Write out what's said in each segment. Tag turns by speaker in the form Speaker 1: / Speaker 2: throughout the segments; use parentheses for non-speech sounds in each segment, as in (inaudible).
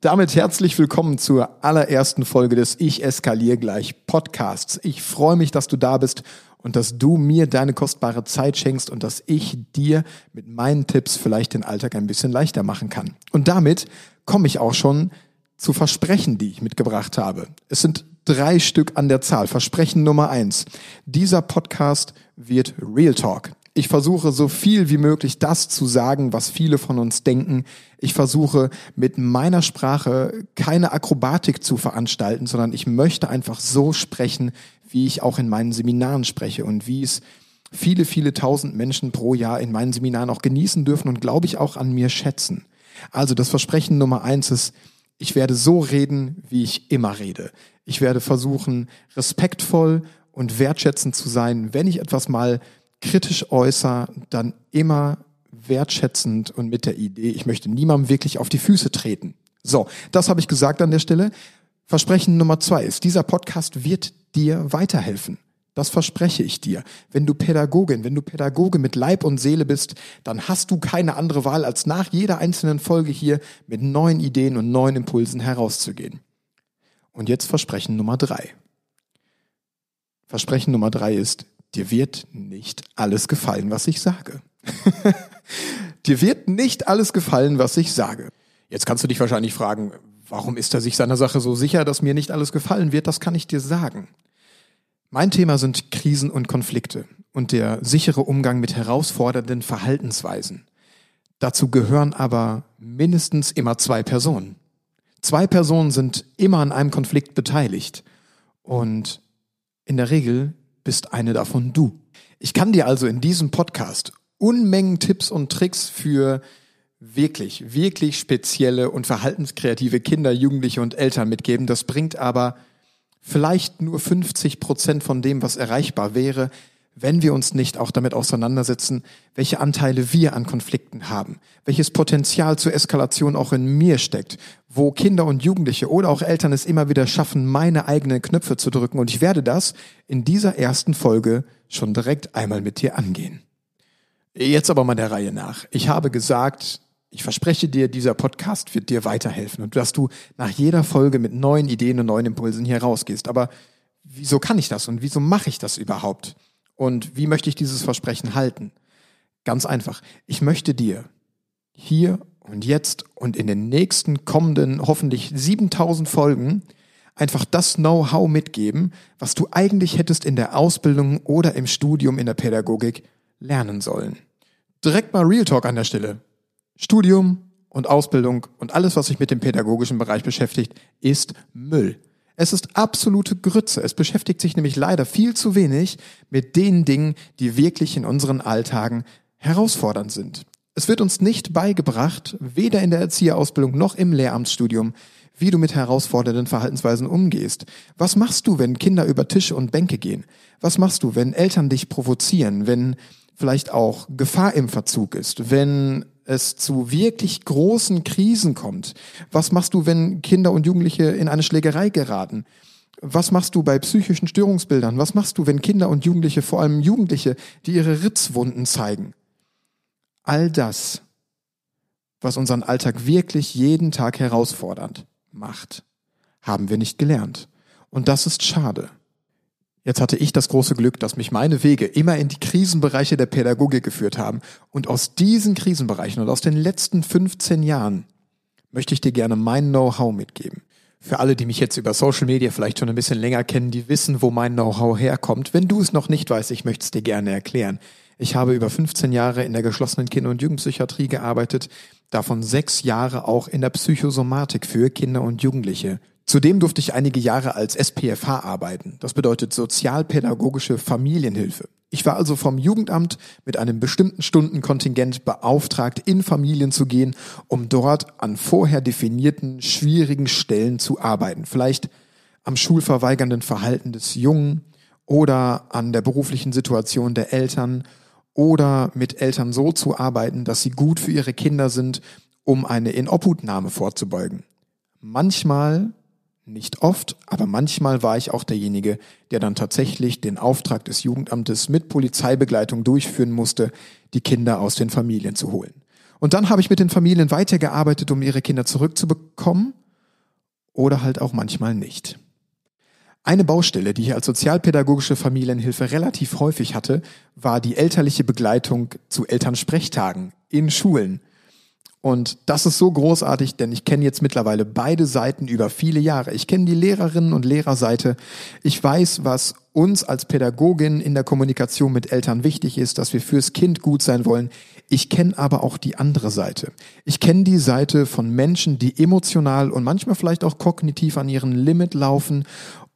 Speaker 1: Damit herzlich willkommen zur allerersten Folge des Ich eskaliere gleich Podcasts. Ich freue mich, dass du da bist und dass du mir deine kostbare Zeit schenkst und dass ich dir mit meinen Tipps vielleicht den Alltag ein bisschen leichter machen kann. Und damit komme ich auch schon zu Versprechen, die ich mitgebracht habe. Es sind drei Stück an der Zahl. Versprechen Nummer eins. Dieser Podcast wird Real Talk. Ich versuche so viel wie möglich das zu sagen, was viele von uns denken. Ich versuche mit meiner Sprache keine Akrobatik zu veranstalten, sondern ich möchte einfach so sprechen, wie ich auch in meinen Seminaren spreche und wie es viele, viele tausend Menschen pro Jahr in meinen Seminaren auch genießen dürfen und glaube ich auch an mir schätzen. Also das Versprechen Nummer eins ist, ich werde so reden, wie ich immer rede. Ich werde versuchen, respektvoll und wertschätzend zu sein, wenn ich etwas mal kritisch äußere, dann immer wertschätzend und mit der Idee, ich möchte niemandem wirklich auf die Füße treten. So, das habe ich gesagt an der Stelle. Versprechen Nummer zwei ist, dieser Podcast wird dir weiterhelfen. Das verspreche ich dir. Wenn du Pädagogin, wenn du Pädagoge mit Leib und Seele bist, dann hast du keine andere Wahl, als nach jeder einzelnen Folge hier mit neuen Ideen und neuen Impulsen herauszugehen. Und jetzt Versprechen Nummer drei. Versprechen Nummer drei ist, dir wird nicht alles gefallen, was ich sage. (laughs) dir wird nicht alles gefallen, was ich sage. Jetzt kannst du dich wahrscheinlich fragen, warum ist er sich seiner Sache so sicher, dass mir nicht alles gefallen wird? Das kann ich dir sagen. Mein Thema sind Krisen und Konflikte und der sichere Umgang mit herausfordernden Verhaltensweisen. Dazu gehören aber mindestens immer zwei Personen. Zwei Personen sind immer an einem Konflikt beteiligt und in der Regel bist eine davon du. Ich kann dir also in diesem Podcast Unmengen Tipps und Tricks für wirklich, wirklich spezielle und verhaltenskreative Kinder, Jugendliche und Eltern mitgeben. Das bringt aber vielleicht nur 50 Prozent von dem, was erreichbar wäre, wenn wir uns nicht auch damit auseinandersetzen, welche Anteile wir an Konflikten haben, welches Potenzial zur Eskalation auch in mir steckt, wo Kinder und Jugendliche oder auch Eltern es immer wieder schaffen, meine eigenen Knöpfe zu drücken. Und ich werde das in dieser ersten Folge schon direkt einmal mit dir angehen. Jetzt aber mal der Reihe nach. Ich habe gesagt, ich verspreche dir, dieser Podcast wird dir weiterhelfen und dass du nach jeder Folge mit neuen Ideen und neuen Impulsen hier rausgehst. Aber wieso kann ich das und wieso mache ich das überhaupt? Und wie möchte ich dieses Versprechen halten? Ganz einfach. Ich möchte dir hier und jetzt und in den nächsten kommenden hoffentlich 7000 Folgen einfach das Know-how mitgeben, was du eigentlich hättest in der Ausbildung oder im Studium in der Pädagogik lernen sollen. Direkt mal Real Talk an der Stelle. Studium und Ausbildung und alles, was sich mit dem pädagogischen Bereich beschäftigt, ist Müll. Es ist absolute Grütze. Es beschäftigt sich nämlich leider viel zu wenig mit den Dingen, die wirklich in unseren Alltagen herausfordernd sind. Es wird uns nicht beigebracht, weder in der Erzieherausbildung noch im Lehramtsstudium, wie du mit herausfordernden Verhaltensweisen umgehst. Was machst du, wenn Kinder über Tische und Bänke gehen? Was machst du, wenn Eltern dich provozieren, wenn vielleicht auch Gefahr im Verzug ist, wenn es zu wirklich großen Krisen kommt? Was machst du, wenn Kinder und Jugendliche in eine Schlägerei geraten? Was machst du bei psychischen Störungsbildern? Was machst du, wenn Kinder und Jugendliche, vor allem Jugendliche, die ihre Ritzwunden zeigen? All das, was unseren Alltag wirklich jeden Tag herausfordernd macht, haben wir nicht gelernt. Und das ist schade. Jetzt hatte ich das große Glück, dass mich meine Wege immer in die Krisenbereiche der Pädagogik geführt haben. Und aus diesen Krisenbereichen und aus den letzten 15 Jahren möchte ich dir gerne mein Know-how mitgeben. Für alle, die mich jetzt über Social Media vielleicht schon ein bisschen länger kennen, die wissen, wo mein Know-how herkommt. Wenn du es noch nicht weißt, ich möchte es dir gerne erklären. Ich habe über 15 Jahre in der geschlossenen Kinder- und Jugendpsychiatrie gearbeitet, davon sechs Jahre auch in der Psychosomatik für Kinder und Jugendliche. Zudem durfte ich einige Jahre als SPFH arbeiten. Das bedeutet sozialpädagogische Familienhilfe. Ich war also vom Jugendamt mit einem bestimmten Stundenkontingent beauftragt, in Familien zu gehen, um dort an vorher definierten schwierigen Stellen zu arbeiten. Vielleicht am schulverweigernden Verhalten des Jungen oder an der beruflichen Situation der Eltern oder mit Eltern so zu arbeiten, dass sie gut für ihre Kinder sind, um eine Inobhutnahme vorzubeugen. Manchmal, nicht oft, aber manchmal war ich auch derjenige, der dann tatsächlich den Auftrag des Jugendamtes mit Polizeibegleitung durchführen musste, die Kinder aus den Familien zu holen. Und dann habe ich mit den Familien weitergearbeitet, um ihre Kinder zurückzubekommen oder halt auch manchmal nicht. Eine Baustelle, die ich als sozialpädagogische Familienhilfe relativ häufig hatte, war die elterliche Begleitung zu Elternsprechtagen in Schulen. Und das ist so großartig, denn ich kenne jetzt mittlerweile beide Seiten über viele Jahre. Ich kenne die Lehrerinnen und Lehrerseite. Ich weiß, was uns als Pädagogin in der Kommunikation mit Eltern wichtig ist, dass wir fürs Kind gut sein wollen. Ich kenne aber auch die andere Seite. Ich kenne die Seite von Menschen, die emotional und manchmal vielleicht auch kognitiv an ihren Limit laufen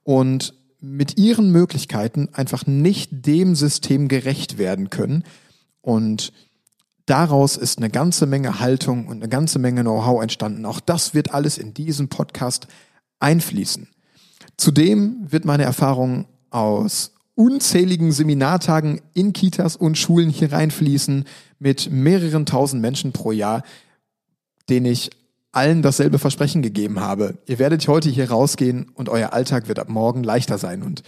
Speaker 1: und mit ihren Möglichkeiten einfach nicht dem System gerecht werden können. Und daraus ist eine ganze Menge Haltung und eine ganze Menge Know-how entstanden. Auch das wird alles in diesen Podcast einfließen. Zudem wird meine Erfahrung aus unzähligen Seminartagen in Kitas und Schulen hier reinfließen mit mehreren tausend Menschen pro Jahr, denen ich allen dasselbe Versprechen gegeben habe. Ihr werdet heute hier rausgehen und euer Alltag wird ab morgen leichter sein. Und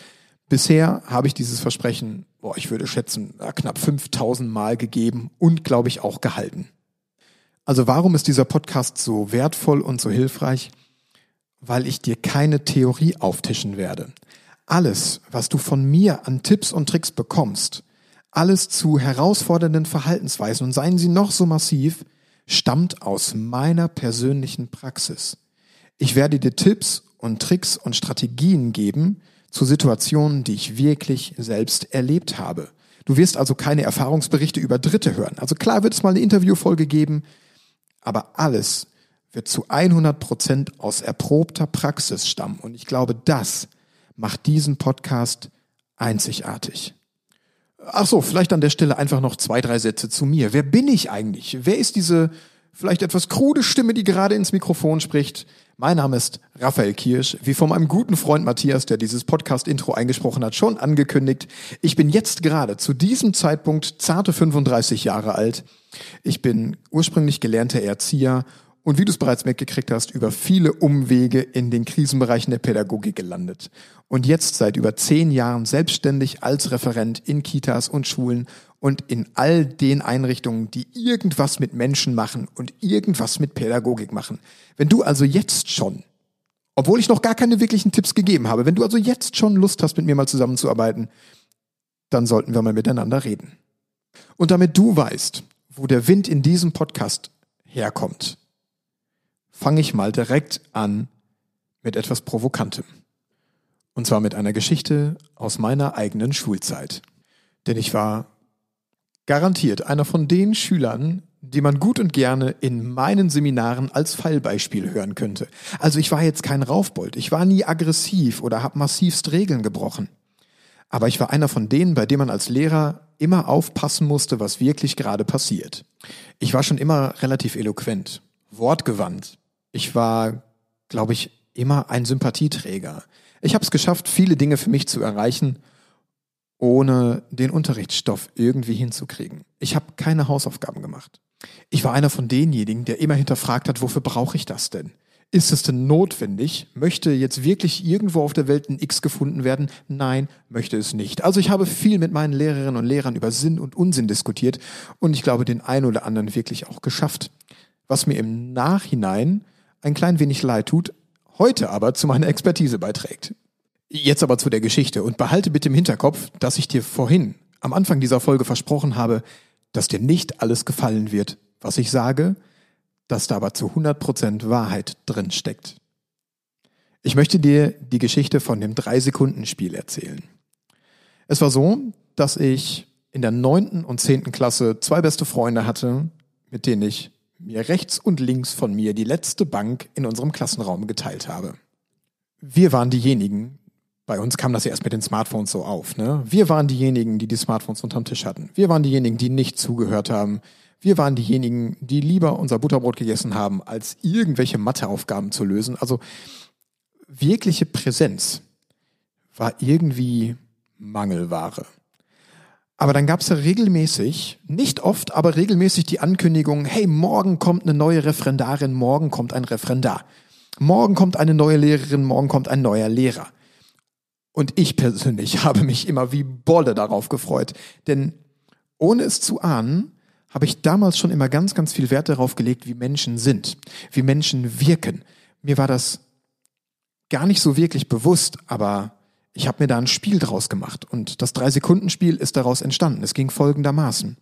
Speaker 1: bisher habe ich dieses Versprechen, boah, ich würde schätzen, knapp 5000 Mal gegeben und glaube ich auch gehalten. Also warum ist dieser Podcast so wertvoll und so hilfreich? Weil ich dir keine Theorie auftischen werde. Alles, was du von mir an Tipps und Tricks bekommst, alles zu herausfordernden Verhaltensweisen und seien sie noch so massiv, stammt aus meiner persönlichen Praxis. Ich werde dir Tipps und Tricks und Strategien geben zu Situationen, die ich wirklich selbst erlebt habe. Du wirst also keine Erfahrungsberichte über Dritte hören. Also klar wird es mal eine Interviewfolge geben, aber alles wird zu 100 Prozent aus erprobter Praxis stammen. Und ich glaube, das macht diesen Podcast einzigartig. Ach so, vielleicht an der Stelle einfach noch zwei, drei Sätze zu mir. Wer bin ich eigentlich? Wer ist diese vielleicht etwas krude Stimme, die gerade ins Mikrofon spricht? Mein Name ist Raphael Kirsch, wie von meinem guten Freund Matthias, der dieses Podcast-Intro eingesprochen hat, schon angekündigt. Ich bin jetzt gerade zu diesem Zeitpunkt zarte 35 Jahre alt. Ich bin ursprünglich gelernter Erzieher und wie du es bereits mitgekriegt hast, über viele Umwege in den Krisenbereichen der Pädagogik gelandet. Und jetzt seit über zehn Jahren selbstständig als Referent in Kitas und Schulen und in all den Einrichtungen, die irgendwas mit Menschen machen und irgendwas mit Pädagogik machen. Wenn du also jetzt schon, obwohl ich noch gar keine wirklichen Tipps gegeben habe, wenn du also jetzt schon Lust hast, mit mir mal zusammenzuarbeiten, dann sollten wir mal miteinander reden. Und damit du weißt, wo der Wind in diesem Podcast herkommt, fange ich mal direkt an mit etwas Provokantem. Und zwar mit einer Geschichte aus meiner eigenen Schulzeit. Denn ich war garantiert einer von den Schülern, die man gut und gerne in meinen Seminaren als Fallbeispiel hören könnte. Also ich war jetzt kein Raufbold, ich war nie aggressiv oder habe massivst Regeln gebrochen. Aber ich war einer von denen, bei dem man als Lehrer immer aufpassen musste, was wirklich gerade passiert. Ich war schon immer relativ eloquent, wortgewandt, ich war, glaube ich, immer ein Sympathieträger. Ich habe es geschafft, viele Dinge für mich zu erreichen, ohne den Unterrichtsstoff irgendwie hinzukriegen. Ich habe keine Hausaufgaben gemacht. Ich war einer von denjenigen, der immer hinterfragt hat, wofür brauche ich das denn? Ist es denn notwendig? Möchte jetzt wirklich irgendwo auf der Welt ein X gefunden werden? Nein, möchte es nicht. Also ich habe viel mit meinen Lehrerinnen und Lehrern über Sinn und Unsinn diskutiert und ich glaube, den einen oder anderen wirklich auch geschafft. Was mir im Nachhinein ein klein wenig leid tut, heute aber zu meiner Expertise beiträgt. Jetzt aber zu der Geschichte und behalte bitte im Hinterkopf, dass ich dir vorhin am Anfang dieser Folge versprochen habe, dass dir nicht alles gefallen wird, was ich sage, dass da aber zu 100% Wahrheit drin steckt. Ich möchte dir die Geschichte von dem Drei-Sekunden-Spiel erzählen. Es war so, dass ich in der neunten und zehnten Klasse zwei beste Freunde hatte, mit denen ich mir rechts und links von mir die letzte Bank in unserem Klassenraum geteilt habe. Wir waren diejenigen, bei uns kam das ja erst mit den Smartphones so auf, ne? Wir waren diejenigen, die die Smartphones unterm Tisch hatten. Wir waren diejenigen, die nicht zugehört haben. Wir waren diejenigen, die lieber unser Butterbrot gegessen haben, als irgendwelche Matheaufgaben zu lösen. Also wirkliche Präsenz war irgendwie Mangelware. Aber dann gab es ja regelmäßig, nicht oft, aber regelmäßig die Ankündigung, hey, morgen kommt eine neue Referendarin, morgen kommt ein Referendar. Morgen kommt eine neue Lehrerin, morgen kommt ein neuer Lehrer. Und ich persönlich (laughs) habe mich immer wie Bolle darauf gefreut. Denn ohne es zu ahnen, habe ich damals schon immer ganz, ganz viel Wert darauf gelegt, wie Menschen sind, wie Menschen wirken. Mir war das gar nicht so wirklich bewusst, aber ich habe mir da ein Spiel draus gemacht und das Drei-Sekunden-Spiel ist daraus entstanden. Es ging folgendermaßen.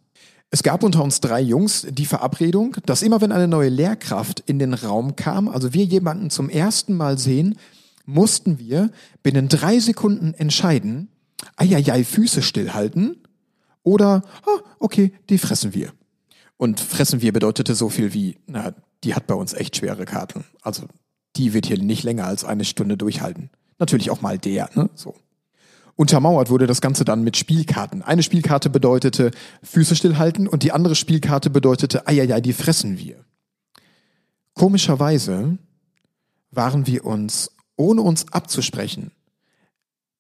Speaker 1: Es gab unter uns drei Jungs die Verabredung, dass immer wenn eine neue Lehrkraft in den Raum kam, also wir jemanden zum ersten Mal sehen, mussten wir binnen drei Sekunden entscheiden, eieiei, Füße stillhalten oder, ah, okay, die fressen wir. Und fressen wir bedeutete so viel wie, na, die hat bei uns echt schwere Karten. Also die wird hier nicht länger als eine Stunde durchhalten. Natürlich auch mal der, ne? So. Untermauert wurde das Ganze dann mit Spielkarten. Eine Spielkarte bedeutete Füße stillhalten und die andere Spielkarte bedeutete, eieiei, die fressen wir. Komischerweise waren wir uns, ohne uns abzusprechen,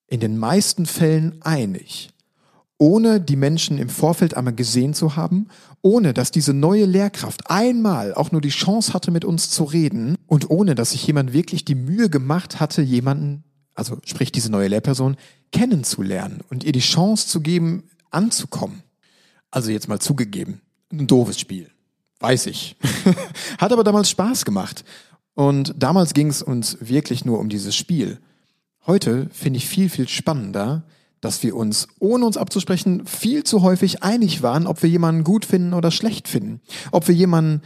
Speaker 1: in den meisten Fällen einig, ohne die Menschen im Vorfeld einmal gesehen zu haben, ohne dass diese neue Lehrkraft einmal auch nur die Chance hatte, mit uns zu reden und ohne dass sich jemand wirklich die Mühe gemacht hatte, jemanden, also sprich diese neue Lehrperson, kennenzulernen und ihr die Chance zu geben, anzukommen. Also jetzt mal zugegeben, ein doofes Spiel. Weiß ich. (laughs) Hat aber damals Spaß gemacht. Und damals ging es uns wirklich nur um dieses Spiel. Heute finde ich viel, viel spannender, dass wir uns, ohne uns abzusprechen, viel zu häufig einig waren, ob wir jemanden gut finden oder schlecht finden. Ob wir jemanden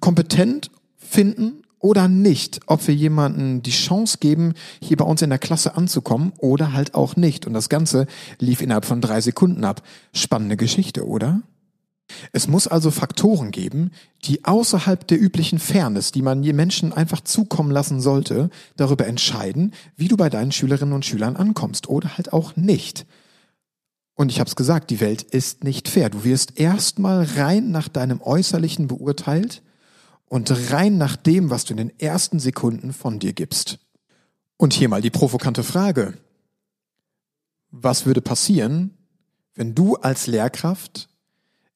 Speaker 1: kompetent finden oder nicht. Ob wir jemanden die Chance geben, hier bei uns in der Klasse anzukommen oder halt auch nicht. Und das Ganze lief innerhalb von drei Sekunden ab. Spannende Geschichte, oder? Es muss also Faktoren geben, die außerhalb der üblichen Fairness, die man je Menschen einfach zukommen lassen sollte, darüber entscheiden, wie du bei deinen Schülerinnen und Schülern ankommst oder halt auch nicht. Und ich habe es gesagt, die Welt ist nicht fair. Du wirst erstmal rein nach deinem Äußerlichen beurteilt und rein nach dem, was du in den ersten Sekunden von dir gibst. Und hier mal die provokante Frage. Was würde passieren, wenn du als Lehrkraft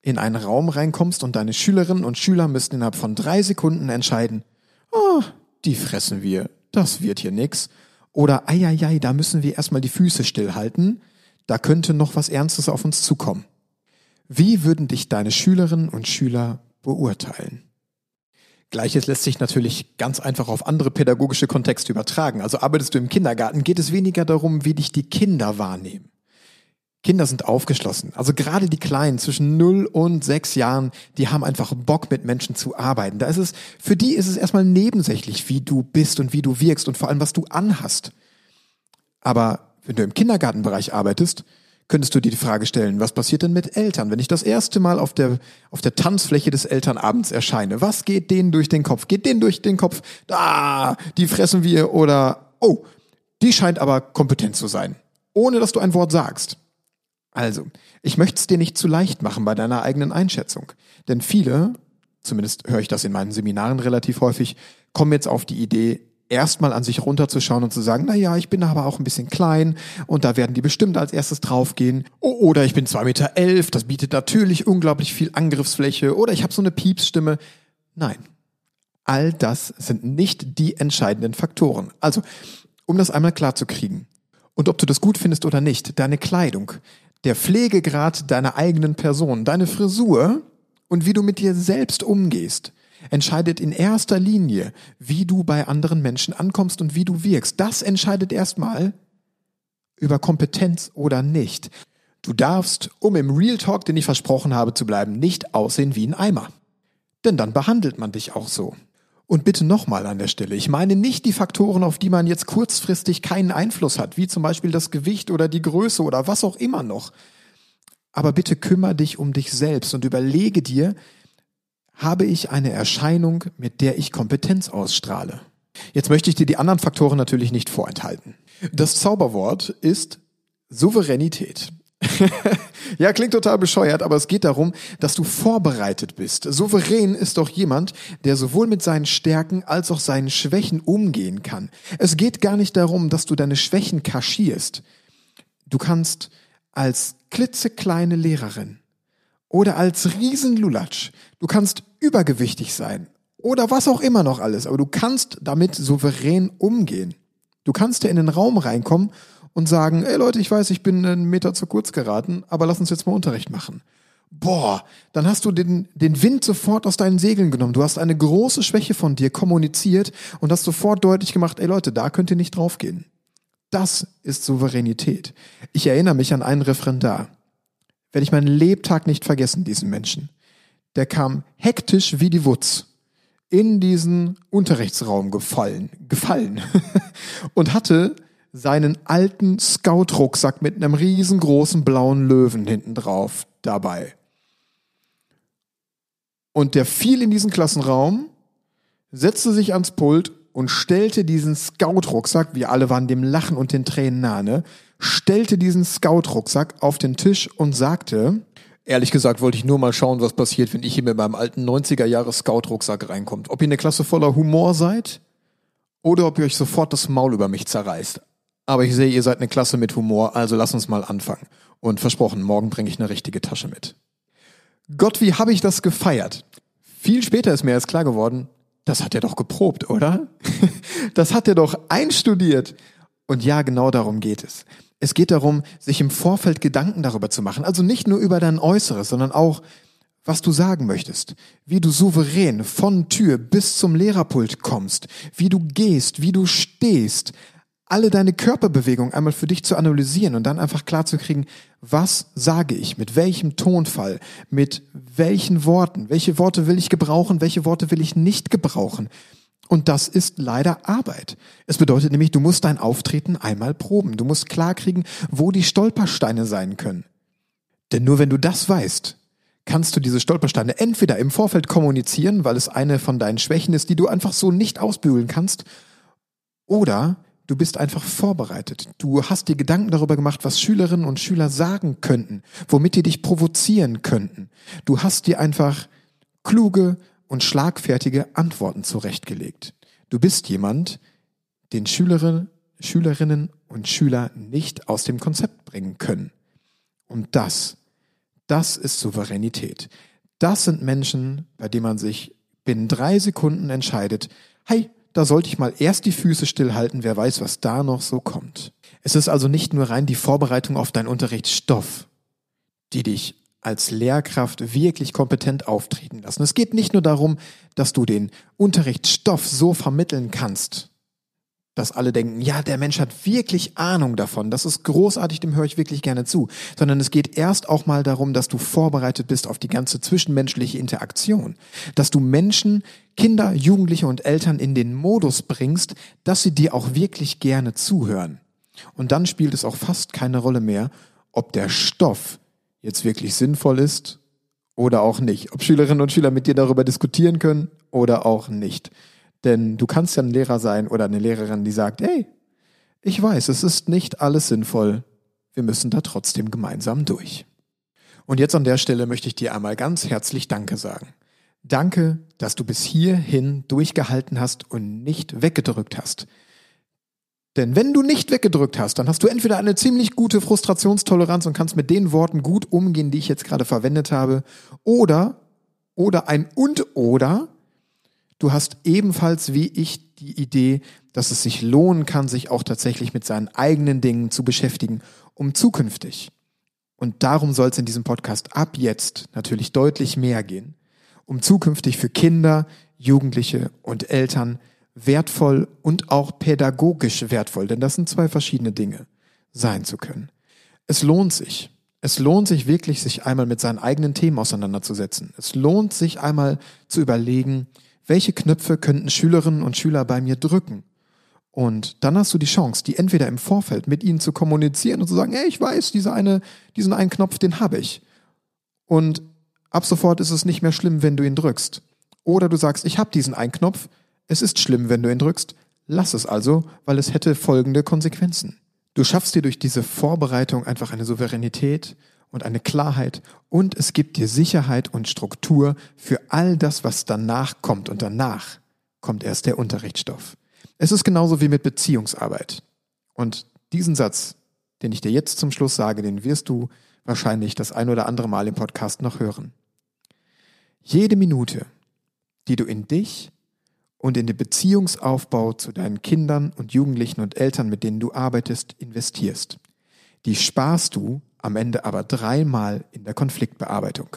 Speaker 1: in einen Raum reinkommst und deine Schülerinnen und Schüler müssten innerhalb von drei Sekunden entscheiden, oh, die fressen wir, das wird hier nix. Oder eieiei, da müssen wir erstmal die Füße stillhalten, da könnte noch was Ernstes auf uns zukommen. Wie würden dich deine Schülerinnen und Schüler beurteilen? Gleiches lässt sich natürlich ganz einfach auf andere pädagogische Kontexte übertragen. Also arbeitest du im Kindergarten, geht es weniger darum, wie dich die Kinder wahrnehmen. Kinder sind aufgeschlossen. Also gerade die Kleinen zwischen 0 und 6 Jahren, die haben einfach Bock mit Menschen zu arbeiten. Da ist es, für die ist es erstmal nebensächlich, wie du bist und wie du wirkst und vor allem, was du anhast. Aber wenn du im Kindergartenbereich arbeitest, könntest du dir die Frage stellen, was passiert denn mit Eltern, wenn ich das erste Mal auf der, auf der Tanzfläche des Elternabends erscheine? Was geht denen durch den Kopf? Geht denen durch den Kopf, da, die fressen wir oder, oh, die scheint aber kompetent zu sein. Ohne dass du ein Wort sagst. Also, ich möchte es dir nicht zu leicht machen bei deiner eigenen Einschätzung. Denn viele, zumindest höre ich das in meinen Seminaren relativ häufig, kommen jetzt auf die Idee, erstmal an sich runterzuschauen und zu sagen, na ja, ich bin aber auch ein bisschen klein und da werden die bestimmt als erstes draufgehen. Oder ich bin zwei Meter, elf, das bietet natürlich unglaublich viel Angriffsfläche. Oder ich habe so eine Piepsstimme. Nein, all das sind nicht die entscheidenden Faktoren. Also, um das einmal klar zu kriegen. Und ob du das gut findest oder nicht, deine Kleidung, der Pflegegrad deiner eigenen Person, deine Frisur und wie du mit dir selbst umgehst, entscheidet in erster Linie, wie du bei anderen Menschen ankommst und wie du wirkst. Das entscheidet erstmal über Kompetenz oder nicht. Du darfst, um im Real Talk, den ich versprochen habe zu bleiben, nicht aussehen wie ein Eimer. Denn dann behandelt man dich auch so. Und bitte nochmal an der Stelle, ich meine nicht die Faktoren, auf die man jetzt kurzfristig keinen Einfluss hat, wie zum Beispiel das Gewicht oder die Größe oder was auch immer noch. Aber bitte kümmere dich um dich selbst und überlege dir, habe ich eine Erscheinung, mit der ich Kompetenz ausstrahle? Jetzt möchte ich dir die anderen Faktoren natürlich nicht vorenthalten. Das Zauberwort ist Souveränität. (laughs) ja, klingt total bescheuert, aber es geht darum, dass du vorbereitet bist. Souverän ist doch jemand, der sowohl mit seinen Stärken als auch seinen Schwächen umgehen kann. Es geht gar nicht darum, dass du deine Schwächen kaschierst. Du kannst als klitzekleine Lehrerin oder als Riesenlulatsch, du kannst übergewichtig sein oder was auch immer noch alles, aber du kannst damit souverän umgehen. Du kannst ja in den Raum reinkommen und sagen, ey Leute, ich weiß, ich bin einen Meter zu kurz geraten, aber lass uns jetzt mal Unterricht machen. Boah, dann hast du den, den Wind sofort aus deinen Segeln genommen. Du hast eine große Schwäche von dir kommuniziert und hast sofort deutlich gemacht, ey Leute, da könnt ihr nicht draufgehen. Das ist Souveränität. Ich erinnere mich an einen Referendar. Werde ich meinen Lebtag nicht vergessen, diesen Menschen. Der kam hektisch wie die Wutz in diesen Unterrichtsraum gefallen, gefallen (laughs) und hatte seinen alten Scout-Rucksack mit einem riesengroßen blauen Löwen hinten drauf dabei. Und der fiel in diesen Klassenraum, setzte sich ans Pult und stellte diesen Scout-Rucksack, wir alle waren dem Lachen und den Tränen nahe, ne, stellte diesen Scout-Rucksack auf den Tisch und sagte, Ehrlich gesagt wollte ich nur mal schauen, was passiert, wenn ich hier mit meinem alten 90er Jahre Scout-Rucksack reinkommt. Ob ihr eine Klasse voller Humor seid oder ob ihr euch sofort das Maul über mich zerreißt. Aber ich sehe, ihr seid eine Klasse mit Humor, also lasst uns mal anfangen. Und versprochen, morgen bringe ich eine richtige Tasche mit. Gott, wie habe ich das gefeiert? Viel später ist mir erst klar geworden, das hat er doch geprobt, oder? (laughs) das hat er doch einstudiert. Und ja, genau darum geht es. Es geht darum, sich im Vorfeld Gedanken darüber zu machen. Also nicht nur über dein Äußeres, sondern auch, was du sagen möchtest, wie du souverän von Tür bis zum Lehrerpult kommst, wie du gehst, wie du stehst, alle deine Körperbewegungen einmal für dich zu analysieren und dann einfach klar zu kriegen, was sage ich, mit welchem Tonfall, mit welchen Worten, welche Worte will ich gebrauchen, welche Worte will ich nicht gebrauchen. Und das ist leider Arbeit. Es bedeutet nämlich, du musst dein Auftreten einmal proben. Du musst klarkriegen, wo die Stolpersteine sein können. Denn nur wenn du das weißt, kannst du diese Stolpersteine entweder im Vorfeld kommunizieren, weil es eine von deinen Schwächen ist, die du einfach so nicht ausbügeln kannst, oder du bist einfach vorbereitet. Du hast dir Gedanken darüber gemacht, was Schülerinnen und Schüler sagen könnten, womit die dich provozieren könnten. Du hast dir einfach kluge, und schlagfertige Antworten zurechtgelegt. Du bist jemand, den Schülerinnen, Schülerinnen und Schüler nicht aus dem Konzept bringen können. Und das, das ist Souveränität. Das sind Menschen, bei denen man sich binnen drei Sekunden entscheidet, hey, da sollte ich mal erst die Füße stillhalten, wer weiß, was da noch so kommt. Es ist also nicht nur rein die Vorbereitung auf deinen Unterrichtsstoff, die dich als Lehrkraft wirklich kompetent auftreten lassen. Es geht nicht nur darum, dass du den Unterrichtsstoff so vermitteln kannst, dass alle denken, ja, der Mensch hat wirklich Ahnung davon, das ist großartig, dem höre ich wirklich gerne zu, sondern es geht erst auch mal darum, dass du vorbereitet bist auf die ganze zwischenmenschliche Interaktion, dass du Menschen, Kinder, Jugendliche und Eltern in den Modus bringst, dass sie dir auch wirklich gerne zuhören. Und dann spielt es auch fast keine Rolle mehr, ob der Stoff jetzt wirklich sinnvoll ist oder auch nicht. Ob Schülerinnen und Schüler mit dir darüber diskutieren können oder auch nicht. Denn du kannst ja ein Lehrer sein oder eine Lehrerin, die sagt, hey, ich weiß, es ist nicht alles sinnvoll. Wir müssen da trotzdem gemeinsam durch. Und jetzt an der Stelle möchte ich dir einmal ganz herzlich Danke sagen. Danke, dass du bis hierhin durchgehalten hast und nicht weggedrückt hast. Denn wenn du nicht weggedrückt hast, dann hast du entweder eine ziemlich gute Frustrationstoleranz und kannst mit den Worten gut umgehen, die ich jetzt gerade verwendet habe, oder, oder ein und oder, du hast ebenfalls wie ich die Idee, dass es sich lohnen kann, sich auch tatsächlich mit seinen eigenen Dingen zu beschäftigen, um zukünftig. Und darum soll es in diesem Podcast ab jetzt natürlich deutlich mehr gehen, um zukünftig für Kinder, Jugendliche und Eltern wertvoll und auch pädagogisch wertvoll, denn das sind zwei verschiedene Dinge, sein zu können. Es lohnt sich. Es lohnt sich wirklich, sich einmal mit seinen eigenen Themen auseinanderzusetzen. Es lohnt sich einmal zu überlegen, welche Knöpfe könnten Schülerinnen und Schüler bei mir drücken. Und dann hast du die Chance, die entweder im Vorfeld mit ihnen zu kommunizieren und zu sagen, hey, ich weiß, diese eine, diesen einen Knopf, den habe ich. Und ab sofort ist es nicht mehr schlimm, wenn du ihn drückst. Oder du sagst, ich habe diesen einen Knopf, es ist schlimm, wenn du ihn drückst. Lass es also, weil es hätte folgende Konsequenzen. Du schaffst dir durch diese Vorbereitung einfach eine Souveränität und eine Klarheit und es gibt dir Sicherheit und Struktur für all das, was danach kommt und danach kommt erst der Unterrichtsstoff. Es ist genauso wie mit Beziehungsarbeit. Und diesen Satz, den ich dir jetzt zum Schluss sage, den wirst du wahrscheinlich das ein oder andere Mal im Podcast noch hören. Jede Minute, die du in dich und in den Beziehungsaufbau zu deinen Kindern und Jugendlichen und Eltern, mit denen du arbeitest, investierst, die sparst du am Ende aber dreimal in der Konfliktbearbeitung.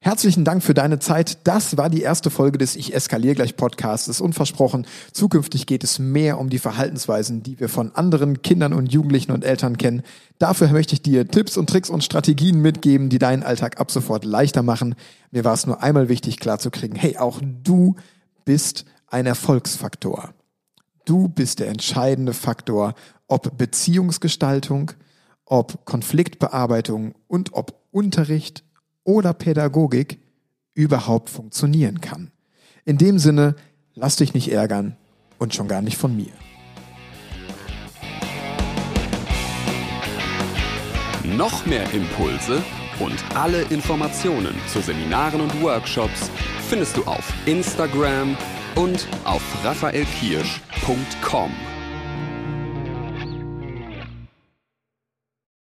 Speaker 1: Herzlichen Dank für deine Zeit. Das war die erste Folge des Ich eskaliere gleich Podcasts. Und versprochen, zukünftig geht es mehr um die Verhaltensweisen, die wir von anderen Kindern und Jugendlichen und Eltern kennen. Dafür möchte ich dir Tipps und Tricks und Strategien mitgeben, die deinen Alltag ab sofort leichter machen. Mir war es nur einmal wichtig klarzukriegen, hey, auch du bist ein Erfolgsfaktor. Du bist der entscheidende Faktor, ob Beziehungsgestaltung, ob Konfliktbearbeitung und ob Unterricht oder Pädagogik überhaupt funktionieren kann. In dem Sinne, lass dich nicht ärgern und schon gar nicht von mir.
Speaker 2: Noch mehr Impulse und alle Informationen zu Seminaren und Workshops findest du auf Instagram und auf raphaelkirsch.com.